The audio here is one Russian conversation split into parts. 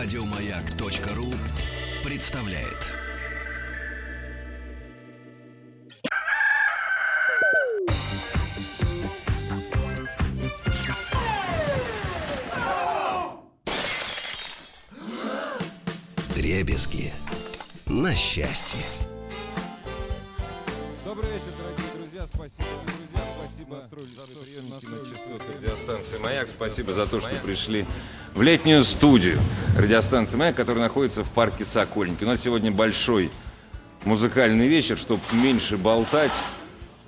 Радиомаяк.ру представляет. Дребезги на счастье. Добрый вечер, дорогие друзья. Спасибо Настроили радиостанции «Маяк». Спасибо за то, что пришли в летнюю студию радиостанции «Маяк», которая находится в парке Сокольники. У нас сегодня большой музыкальный вечер, чтобы меньше болтать.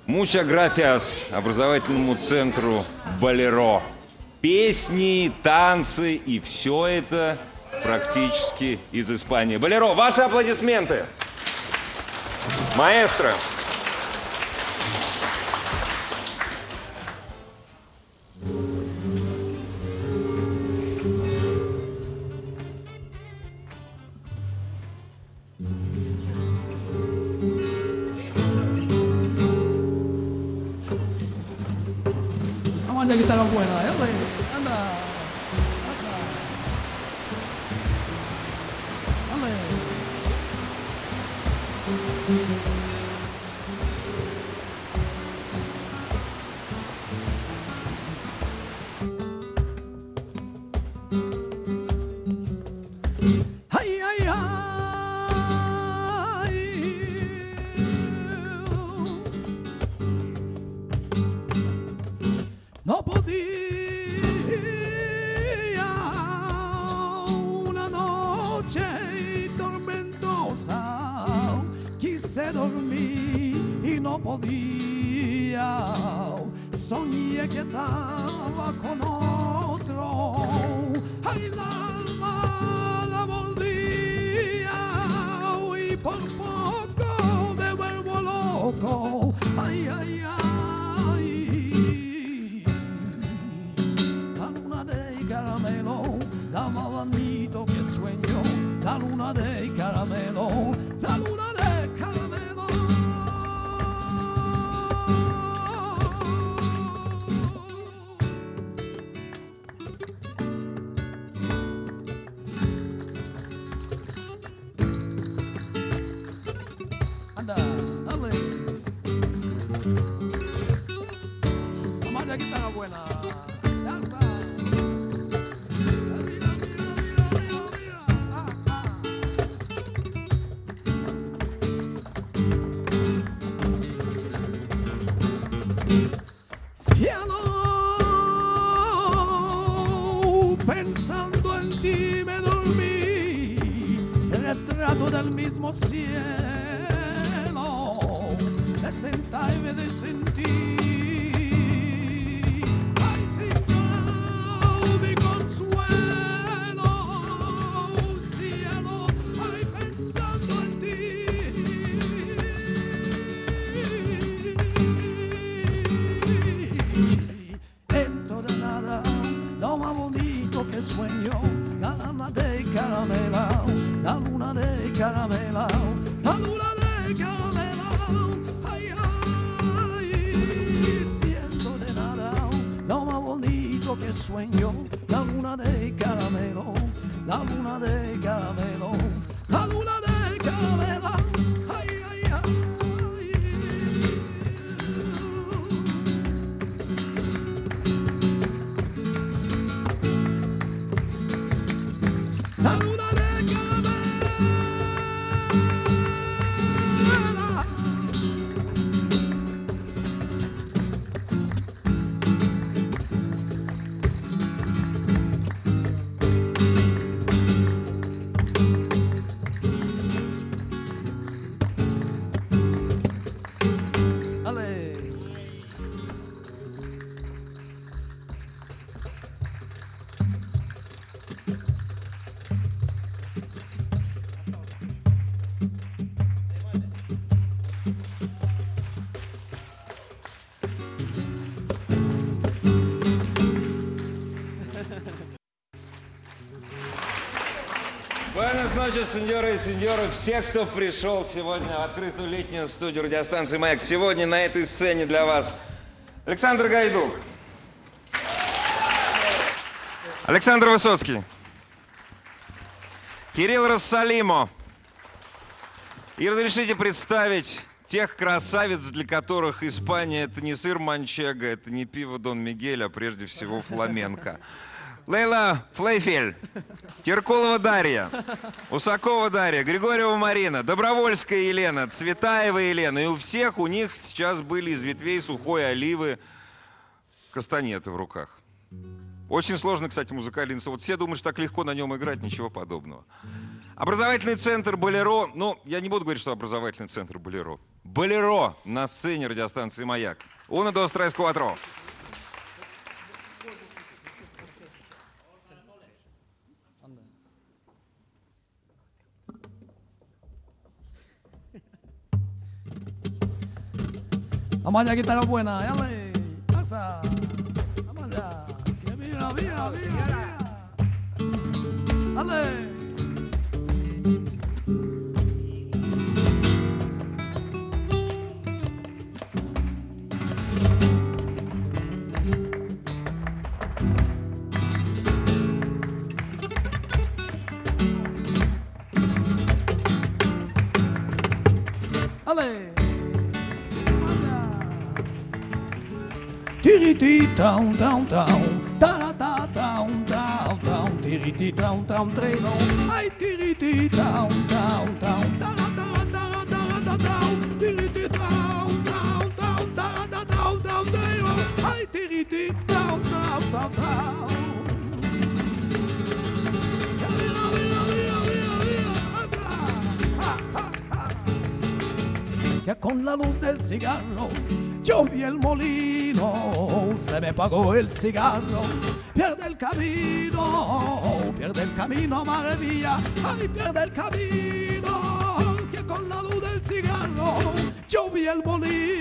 Муча графиас образовательному центру «Болеро». Песни, танцы и все это практически из Испании. «Болеро», ваши аплодисменты! Маэстро! Vamos Mm-hmm. Pensando en ti me dormí, retrato del mismo cielo, Noches, сеньоры и сеньоры, всех, кто пришел сегодня в открытую летнюю студию радиостанции «Маяк». Сегодня на этой сцене для вас Александр Гайдук, Александр Высоцкий, Кирилл Рассалимо. И разрешите представить тех красавиц, для которых Испания это не сыр манчега, это не пиво Дон Мигель, а прежде всего фламенко. Лейла Флейфель, Киркулова Дарья, Усакова Дарья, Григорьева Марина, Добровольская Елена, Цветаева Елена. И у всех у них сейчас были из ветвей сухой оливы кастанеты в руках. Очень сложно, кстати, музыкальный инструмент. Вот все думают, что так легко на нем играть, ничего подобного. Образовательный центр «Болеро». Ну, я не буду говорить, что образовательный центр «Болеро». «Болеро» на сцене радиостанции «Маяк». Уна dos, tres, cuatro. Vamos allá, guitarra buena, dale, pasa. Vamos allá. Que mira, mira, mira. Dale. Dale. Tiriti town town town, ta ta town town town, tiriti town town treno, ay tiriti town town town, ta ta ta ta ta ta tiriti town town town, ta ta town town treno, ay tiriti town town town town. Que con la luz del cigarro yo vi el molino se me pagó el cigarro, pierde el camino, pierde el camino, madre mía, ay, pierde el camino, que con la luz del cigarro yo vi el molino.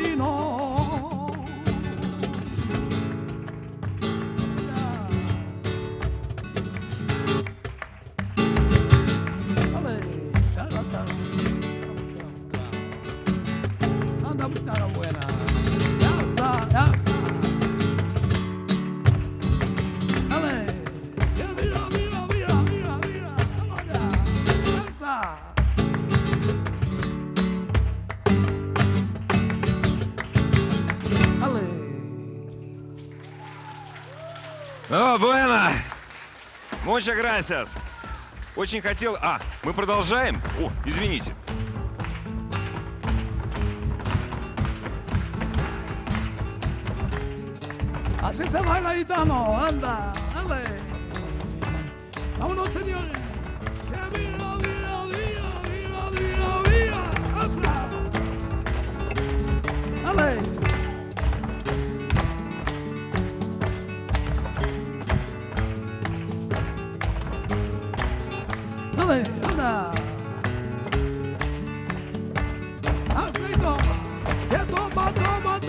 Muchas gracias. Очень хотел... А, мы продолжаем? О, извините. Así se baila gitano. Anda, dale. Vámonos, señores. Que mira, mira, mira, mira, mira, mira. Hasta. Dale. Dale,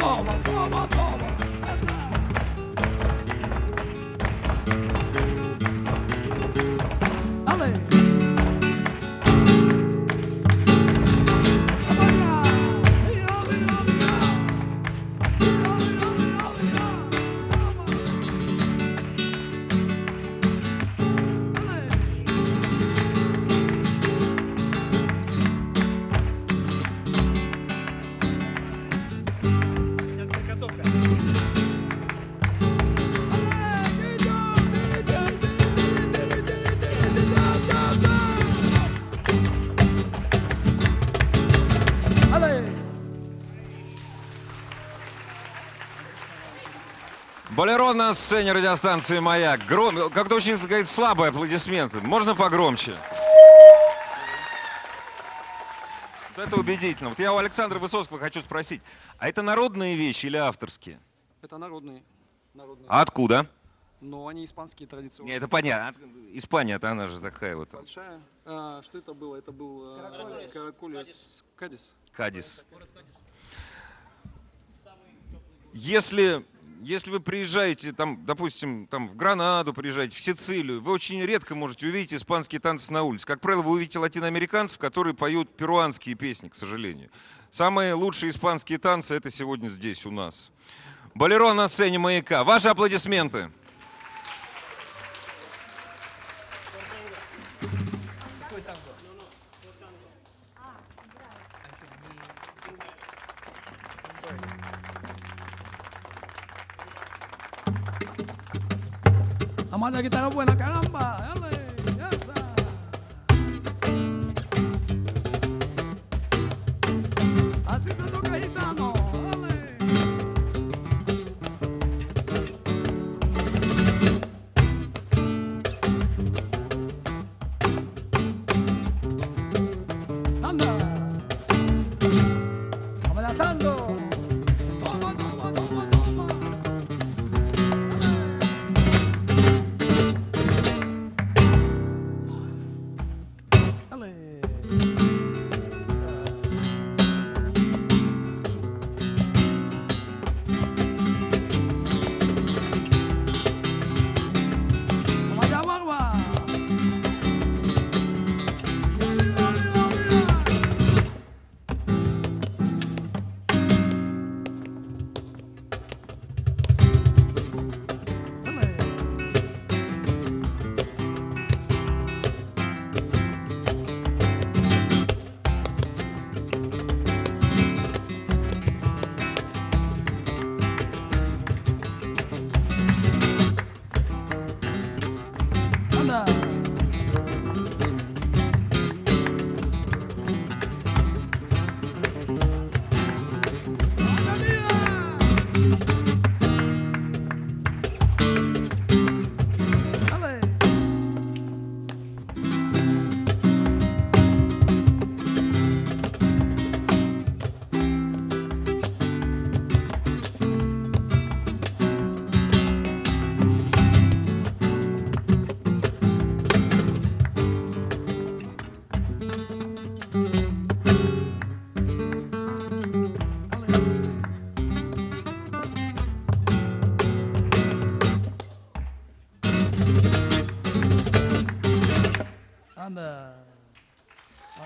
做梦做梦。Болеро на сцене радиостанции «Маяк». Гром... Как-то очень сказать, слабые аплодисменты. Можно погромче? Вот это убедительно. Вот я у Александра Высоцкого хочу спросить. А это народные вещи или авторские? Это народные. народные. А откуда? Но они испанские традиционные. Не, это понятно. Испания-то она же такая вот. Большая. А, что это было? Это был э, Каракулес. Кадис. Кадис. Если, если вы приезжаете, там, допустим, там, в Гранаду приезжаете, в Сицилию, вы очень редко можете увидеть испанские танцы на улице. Как правило, вы увидите латиноамериканцев, которые поют перуанские песни, к сожалению. Самые лучшие испанские танцы это сегодня здесь у нас. Болеро на сцене «Маяка». Ваши аплодисменты. La más la buena, caramba. Dale. Así se toca gitano.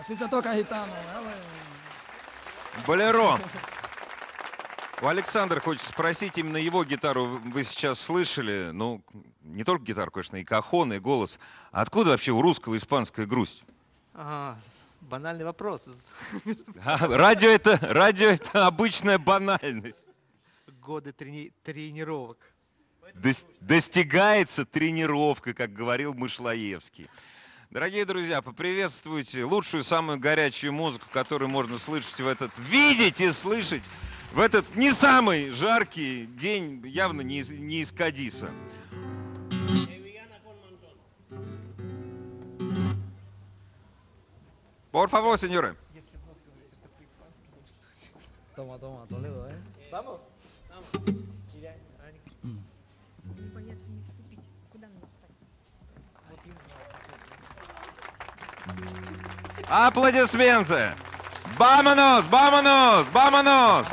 Así se toca gitano. Болеро. У Александра хочется спросить, именно его гитару вы сейчас слышали, ну, не только гитару, конечно, и кахон, и голос. Откуда вообще у русского испанская грусть? А, банальный вопрос. А, радио это, радио это обычная банальность. Годы трени- тренировок. Дос- достигается тренировка, как говорил Мышлоевский. Дорогие друзья, поприветствуйте лучшую, самую горячую музыку, которую можно слышать в этот, видеть и слышать в этот не самый жаркий день, явно не из, не из Кадиса. Por favor, señores. Toma, toma, Toledo, eh. Vamos? Боятся Аплодисменты! Бамонос, бамонос, бамонос!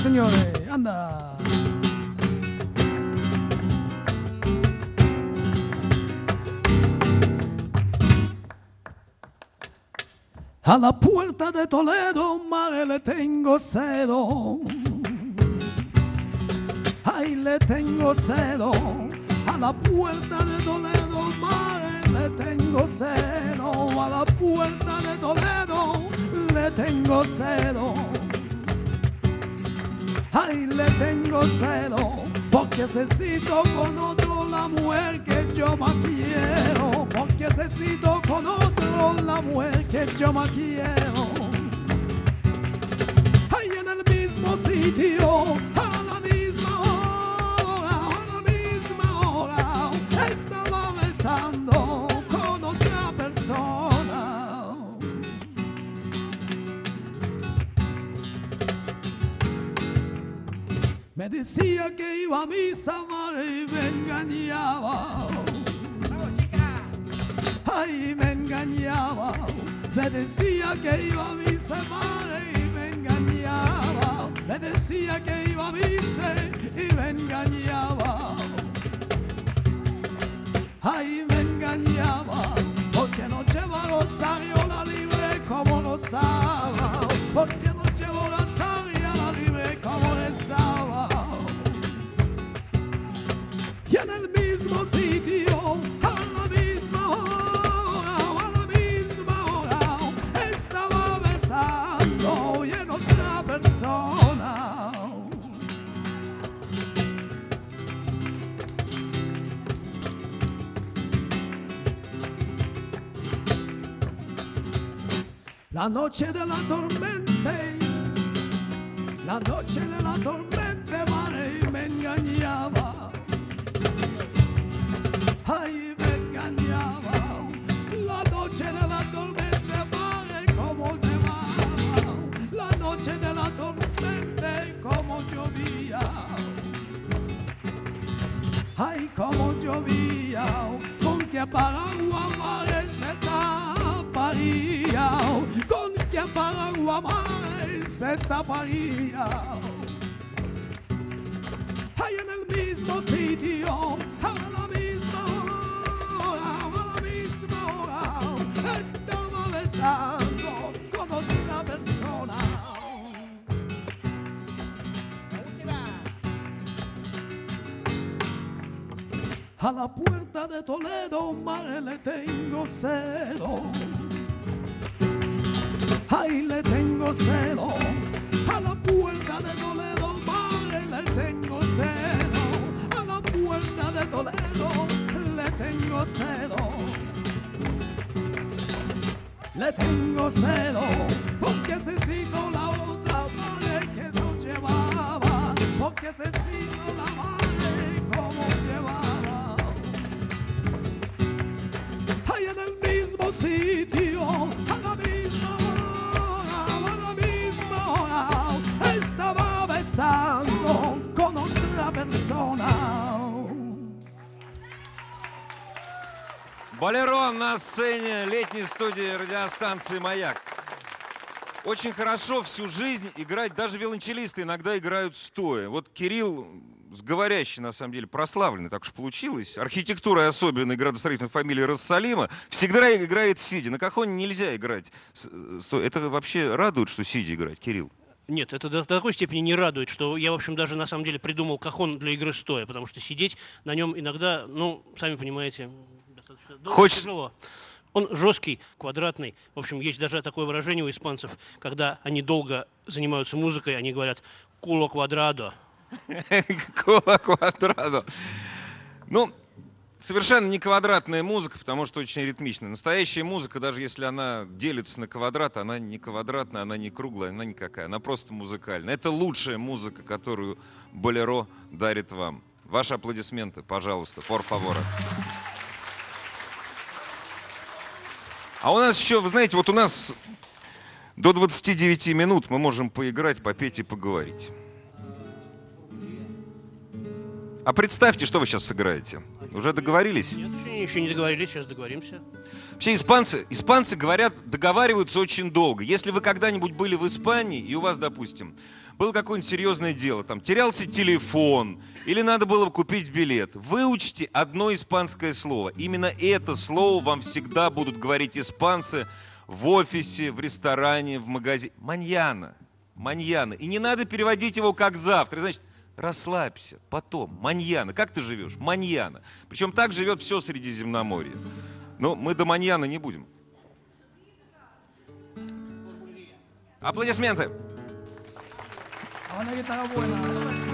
Señores. Anda. A la puerta de Toledo, madre, le tengo cedo. Ay, le tengo cedo. A la puerta de Toledo, madre, le tengo cedo. A la puerta de Toledo, le tengo cedo. Ay, le tengo celo, porque necesito con otro la mujer que yo más quiero. Porque necesito con otro la mujer que yo quiero. Ay, en el mismo sitio, a la misma hora, a la misma hora, estaba besando con otra persona. Me decía que iba a misa, madre, y me engañaba. Ay, me engañaba. Me decía que iba a misa, madre, y me engañaba. Me decía que iba a misa y me engañaba. Ay, me engañaba. Porque no lleva rosario la libre como gozaba. Porque no llevo rosario la libre como rezaba. Y en el mismo sitio, a La La noche de la tormenta, la noche de la tormenta, me engañaba. Ay, me engañaba, la noche de la tormenta. Como llovía. Ay, como llovía, con que paraguas mares se taparía, con que paraguas mares se taparía. Ay, en el mismo sitio, a la misma hora, a la misma hora, estaba besando A la puerta de Toledo, madre, le tengo cedo. Ay, le tengo cedo. A la puerta de Toledo, madre, le tengo cedo. A la puerta de Toledo, le tengo cedo. Le tengo cedo, porque necesito la otra madre que no llevaba. Porque necesito la madre Болеро на сцене летней студии радиостанции «Маяк». Очень хорошо всю жизнь играть, даже виолончелисты иногда играют стоя. Вот Кирилл, говорящий, на самом деле, прославленный, так уж получилось, архитектурой особенной градостроительной фамилии Рассалима, всегда играет сидя. На кахоне нельзя играть. стоя. Это вообще радует, что сидя играть, Кирилл? Нет, это до такой степени не радует, что я, в общем, даже на самом деле придумал кахон для игры стоя, потому что сидеть на нем иногда, ну, сами понимаете, достаточно долго, Хочешь- тяжело. Он жесткий, квадратный. В общем, есть даже такое выражение у испанцев, когда они долго занимаются музыкой, они говорят «куло квадрадо». Кола квадрату. Ну, совершенно не квадратная музыка, потому что очень ритмичная. Настоящая музыка, даже если она делится на квадрат, она не квадратная, она не круглая, она никакая. Она просто музыкальная. Это лучшая музыка, которую Болеро дарит вам. Ваши аплодисменты, пожалуйста, por favor. А у нас еще, вы знаете, вот у нас до 29 минут мы можем поиграть, попеть и поговорить. А представьте, что вы сейчас сыграете. Уже договорились? Нет, еще, еще не договорились, сейчас договоримся. Вообще испанцы, испанцы говорят, договариваются очень долго. Если вы когда-нибудь были в Испании, и у вас, допустим, было какое-нибудь серьезное дело, там терялся телефон, или надо было купить билет, выучите одно испанское слово. Именно это слово вам всегда будут говорить испанцы в офисе, в ресторане, в магазине. Маньяна. Маньяна. И не надо переводить его как завтра. Значит, расслабься, потом. Маньяна. Как ты живешь? Маньяна. Причем так живет все Средиземноморье. Но мы до маньяна не будем. Аплодисменты. Una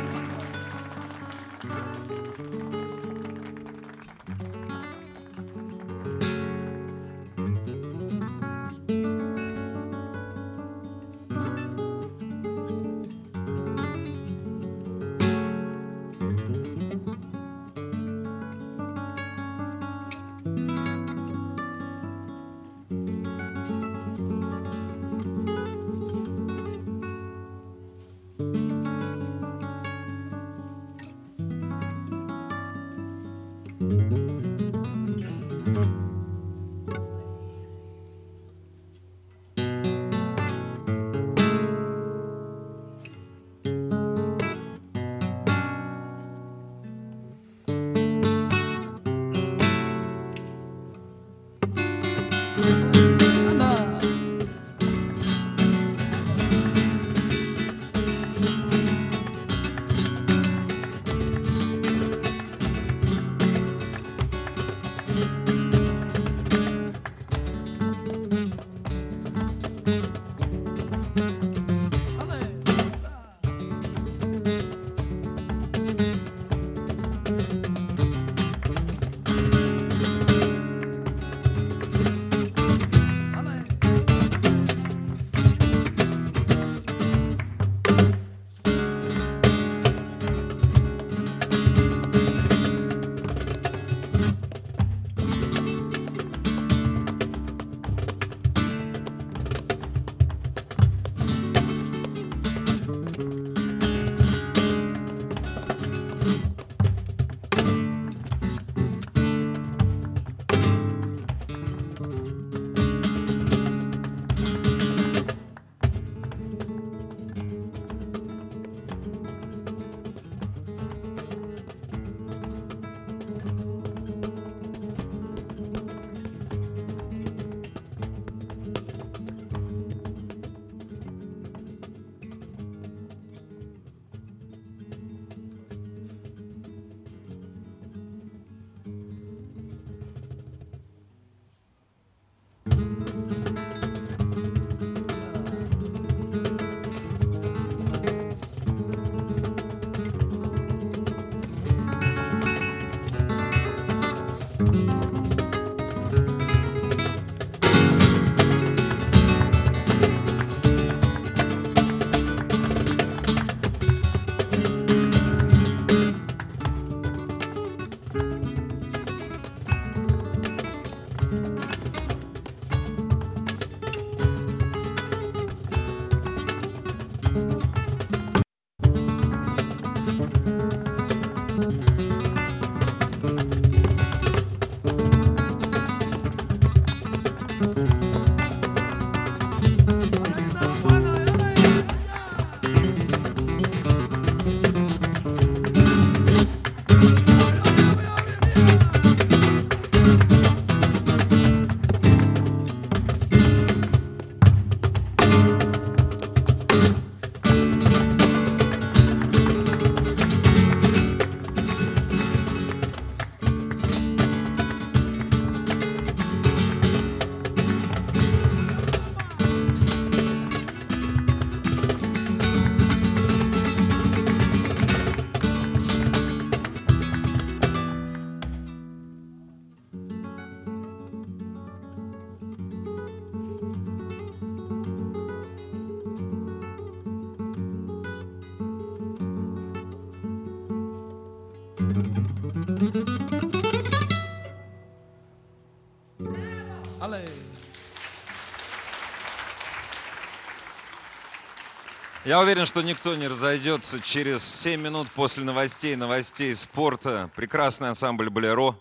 Я уверен, что никто не разойдется через 7 минут после новостей, новостей спорта. Прекрасный ансамбль «Болеро».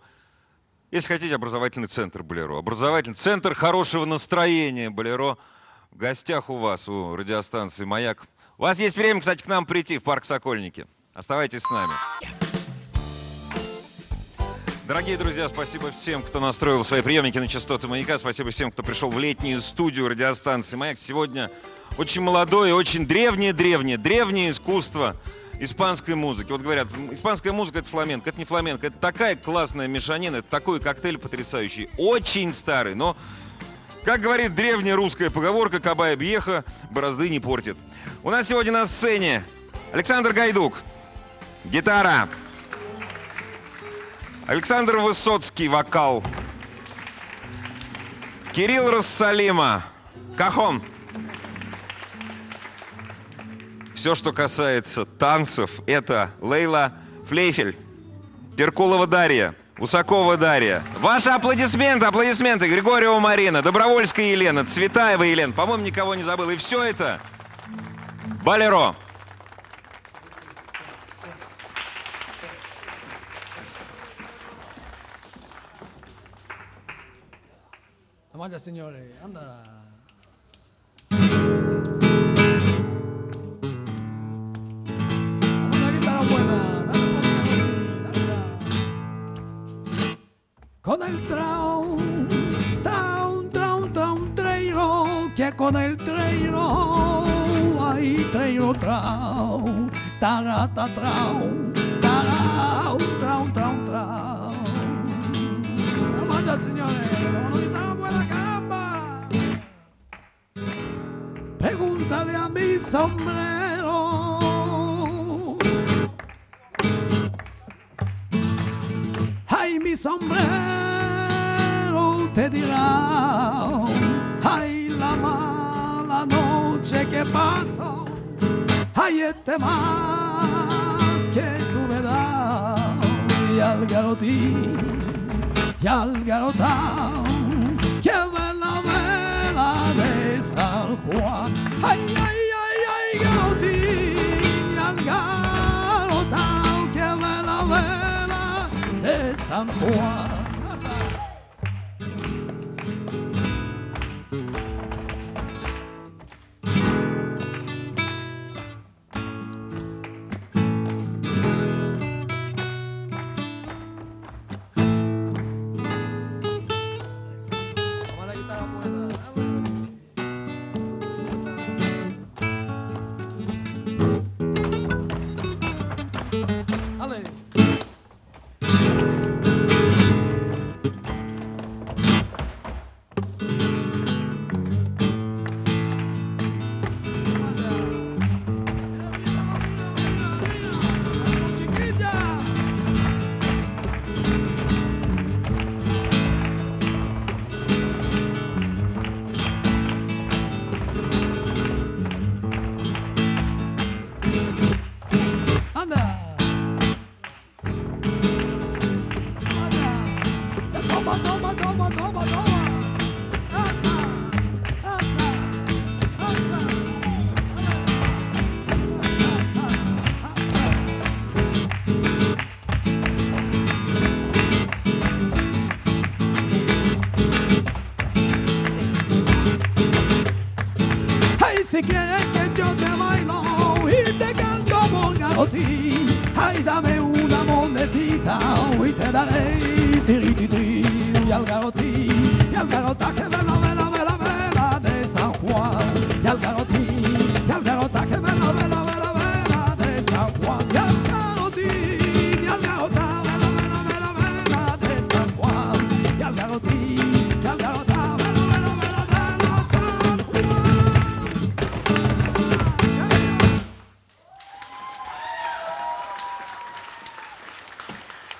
Если хотите, образовательный центр «Болеро». Образовательный центр хорошего настроения «Болеро». В гостях у вас, у радиостанции «Маяк». У вас есть время, кстати, к нам прийти в парк Сокольники. Оставайтесь с нами. Дорогие друзья, спасибо всем, кто настроил свои приемники на частоты «Маяка». Спасибо всем, кто пришел в летнюю студию радиостанции «Маяк». Сегодня очень молодое, очень древнее-древнее, древнее искусство испанской музыки. Вот говорят, испанская музыка — это фламенко. Это не фламенко, это такая классная мешанина, это такой коктейль потрясающий. Очень старый, но, как говорит древняя русская поговорка, кабая бьеха борозды не портит. У нас сегодня на сцене Александр Гайдук, гитара, Александр Высоцкий, вокал. Кирилл Рассалима, кахон. Все, что касается танцев, это Лейла Флейфель, Теркулова Дарья, Усакова Дарья. Ваши аплодисменты, аплодисменты. Григорьева Марина, Добровольская Елена, Цветаева Елена. По-моему, никого не забыл. И все это Балеро. Amada senhora, anda. Una guitarra buena, dale buena, danza. Con el traun, traun, traun, traun, treiro, que con el treiro, ahí treiro, traun, tarata, traun, tarau, traun, traun, traun. Amada signore, una guitarra Pregúntale a mi sombrero. Ay, mi sombrero te dirá. Ay, la mala noche que pasó. Ay, este más que tuve dado. Y al garotín y al garotao que ve la vela de San Juan. San Juan.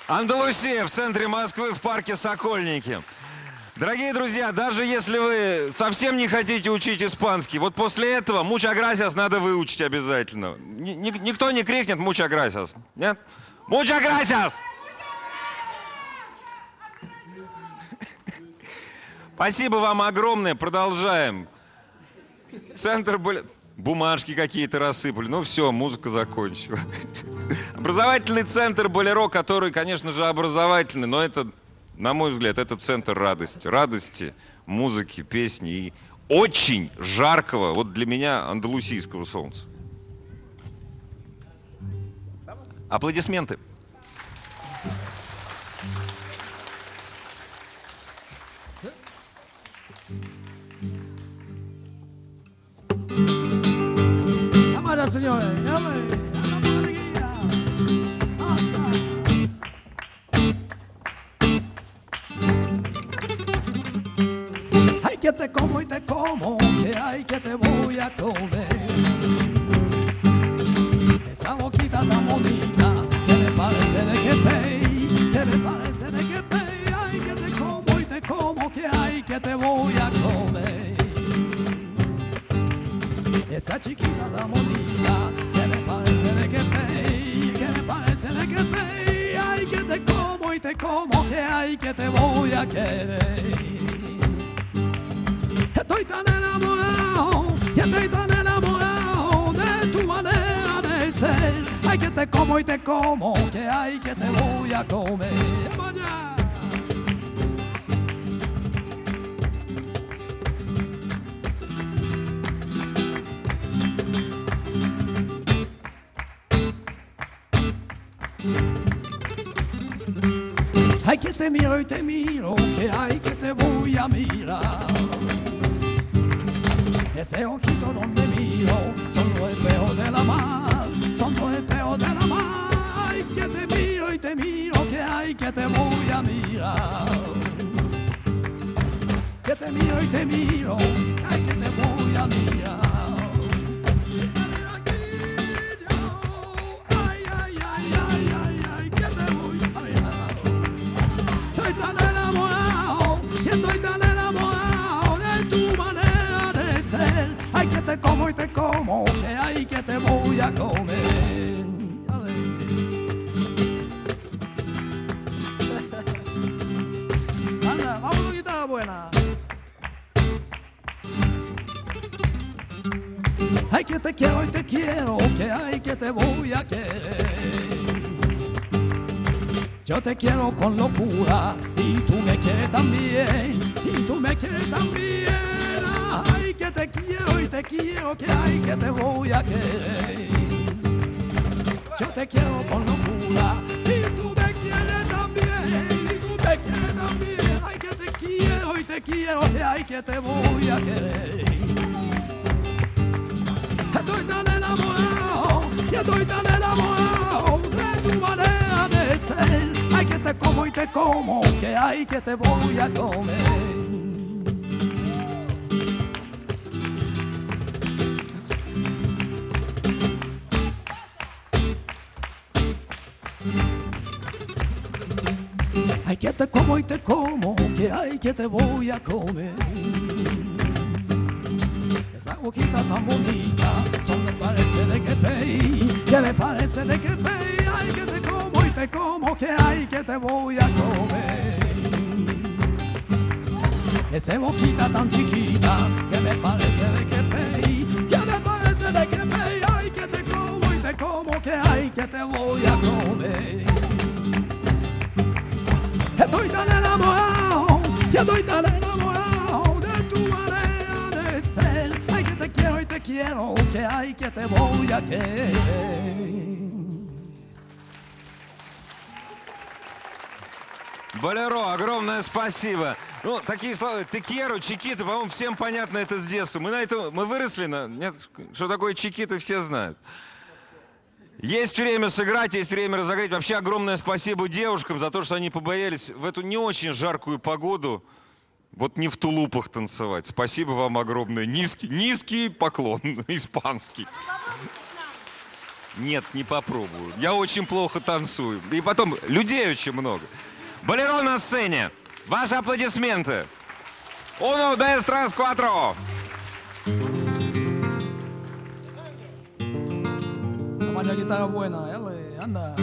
Андалусия в центре Москвы в парке Сокольники. Дорогие друзья, даже если вы совсем не хотите учить испанский, вот после этого муча грасиас надо выучить обязательно. Ни- ни- никто не крикнет муча грасиас. Нет? Муча грасиас! Спасибо вам огромное. Продолжаем. Центр были... Бумажки какие-то рассыпали. Ну все, музыка закончила. Образовательный центр Болеро, который, конечно же, образовательный, но это, на мой взгляд, это центр радости. Радости, музыки, песни и очень жаркого, вот для меня, андалусийского солнца. Аплодисменты. Señores. Llame. Que te como y te como, que hay que te voy a comer. Esa boquita tan bonita, que me parece de que pey, que me parece de que pey. Ay, que te como y te como, que hay que te voy a comer. Esa chiquita tan bonita que me parece de que pey, que me parece de que pey. Ay, que te como y te como, que hay que te voy a querer. Estoy tan enamorado, y estoy tan enamorado de tu manera de ser. Ay, que te como y te como, que hay que te voy a comer. ¡Vamos Ay, que te miro y te miro, que ay, que te voy a mirar. Ese ojito donde miro, son los espejos de la mar, son los espejos de la mar. Ay, que te miro y te miro, que ay, que te voy a mirar. Que te miro y te miro, ay, que te voy a mirar. Que te voy a comer. Anda, vamos guitarra buena. Ay, que te quiero y te quiero, que ay, que te voy a querer. Yo te quiero con locura y tú me quieres también, y tú me quieres también. Ay, que te quiero te quiero, que ay, que te voy a querer. Yo te quiero con locura y tú me quieres también, y tú me quieres también. Ay, que te quiero y te quiero, que ay, que te voy a querer. Estoy tan enamorado, y estoy tan enamorado de tu manera de ser. Ay, que te como y te como, que ay, que te voy a comer. Que te como y te como, que ay, que te voy a comer. Esa boquita tan bonita, me parece de que pey, que me parece de que pey, ay que te como y te como, que ay que te voy a comer. esa boquita tan chiquita que me parece de que pey, que me parece de que pey, ay que te como y te como que ay que te voy a comer. Болеро, огромное спасибо. Ну, такие слова. Текеру, Чикита, по-моему, всем понятно это с детства. Мы на это, мы выросли на... Нет, что такое Чикита, все знают. Есть время сыграть, есть время разогреть. Вообще огромное спасибо девушкам за то, что они побоялись в эту не очень жаркую погоду вот не в тулупах танцевать. Спасибо вам огромное. Низкий, низкий поклон, испанский. Нет, не попробую. Я очень плохо танцую. И потом, людей очень много. Болеро на сцене. Ваши аплодисменты. Uno, dos, tres, cuatro. María que está buena, dale, anda.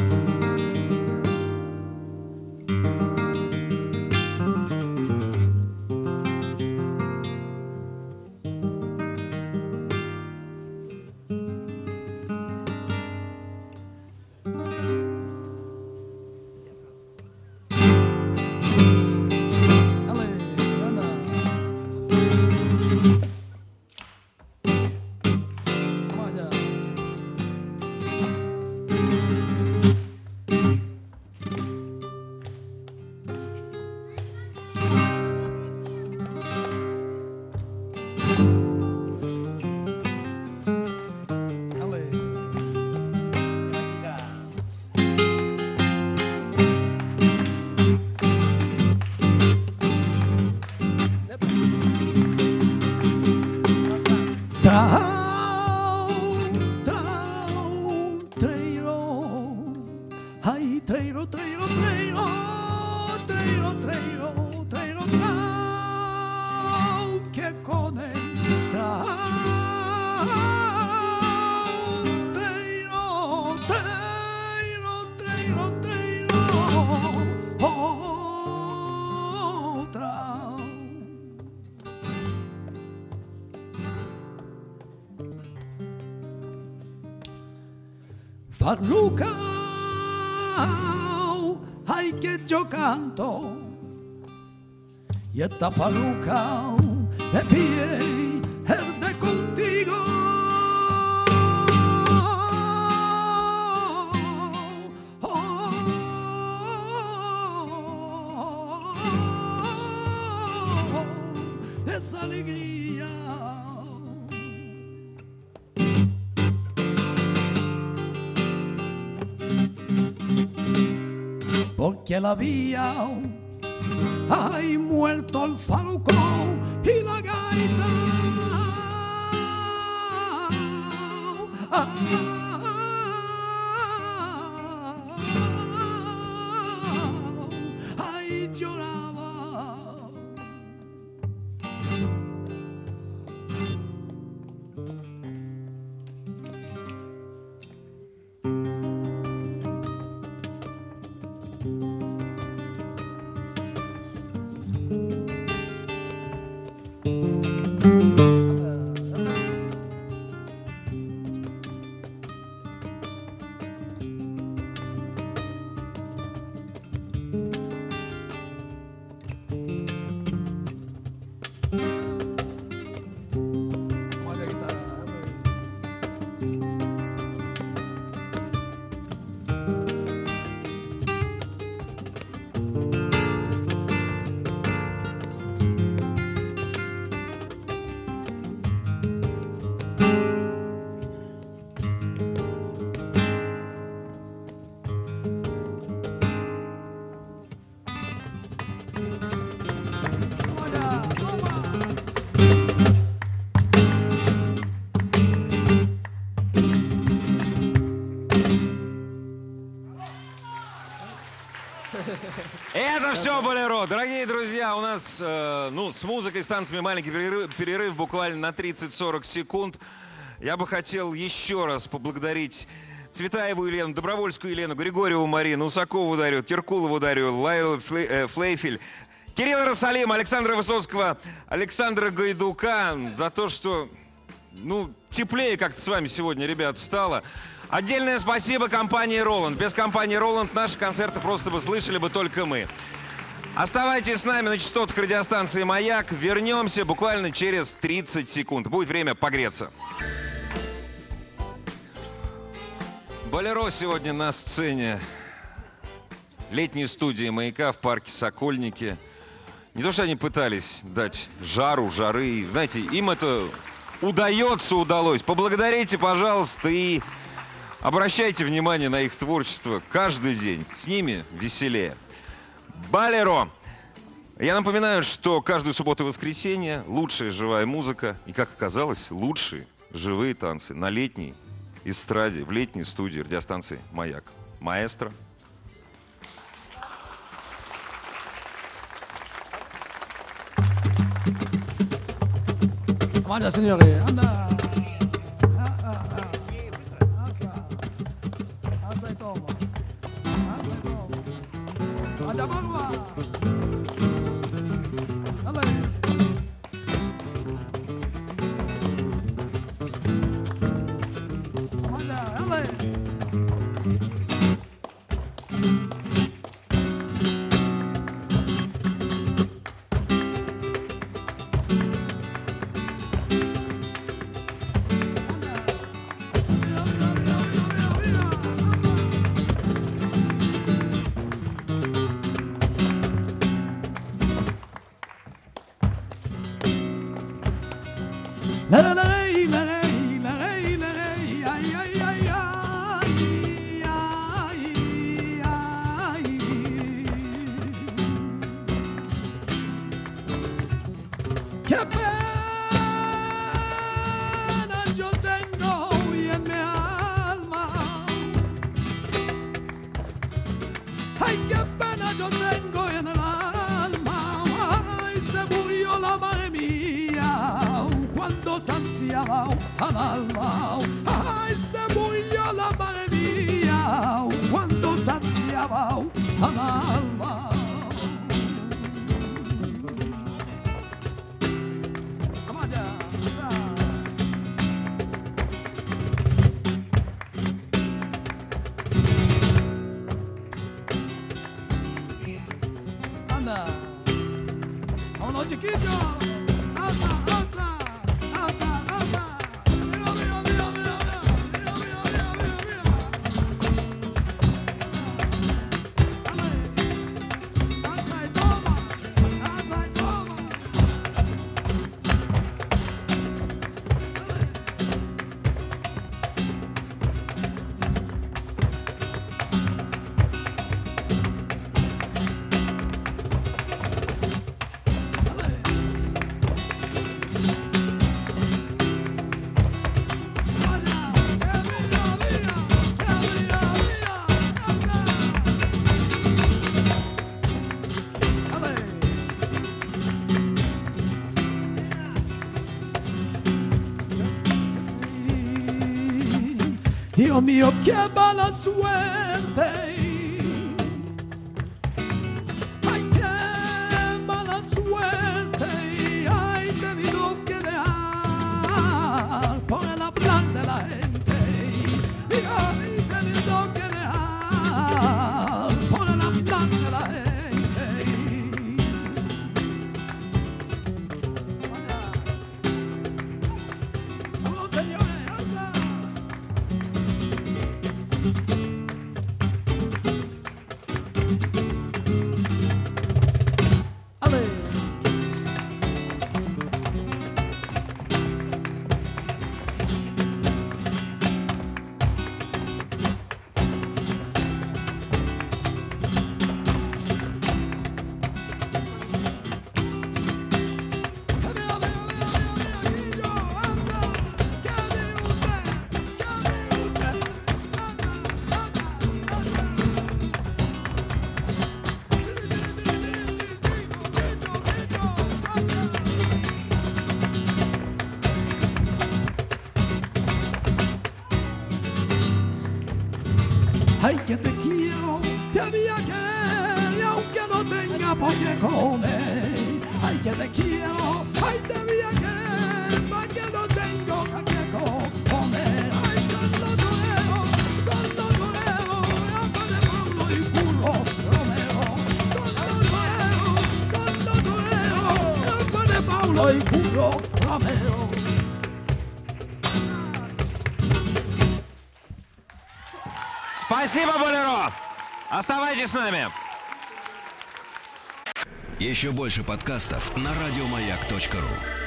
Farluca, ay que yo canto. Y esta farluca me pide porque la había ay muerto el farco y la gaita Дорогие друзья, у нас э, ну, с музыкой, с танцами маленький перерыв, перерыв буквально на 30-40 секунд. Я бы хотел еще раз поблагодарить Цветаеву Елену, Добровольскую Елену, Григорьеву Марину, Усакову Дарью, Теркулову Дарью, Лайлу Фле, э, Флейфель, Кирилла Росалима, Александра Высоцкого, Александра Гайдука за то, что ну, теплее как-то с вами сегодня, ребят, стало. Отдельное спасибо компании «Роланд». Без компании «Роланд» наши концерты просто бы слышали бы только мы. Оставайтесь с нами на частотах радиостанции «Маяк». Вернемся буквально через 30 секунд. Будет время погреться. Болеро сегодня на сцене летней студии «Маяка» в парке «Сокольники». Не то, что они пытались дать жару, жары. Знаете, им это удается, удалось. Поблагодарите, пожалуйста, и обращайте внимание на их творчество каждый день. С ними веселее. Балеро. Я напоминаю, что каждую субботу и воскресенье лучшая живая музыка и, как оказалось, лучшие живые танцы на летней эстраде, в летней студии радиостанции «Маяк». Маэстро. Vaya, señores, anda. Adamarwa. na na na Show me up, Cabal, I swear. Оставайтесь с нами! Еще больше подкастов на радиомаяк.ру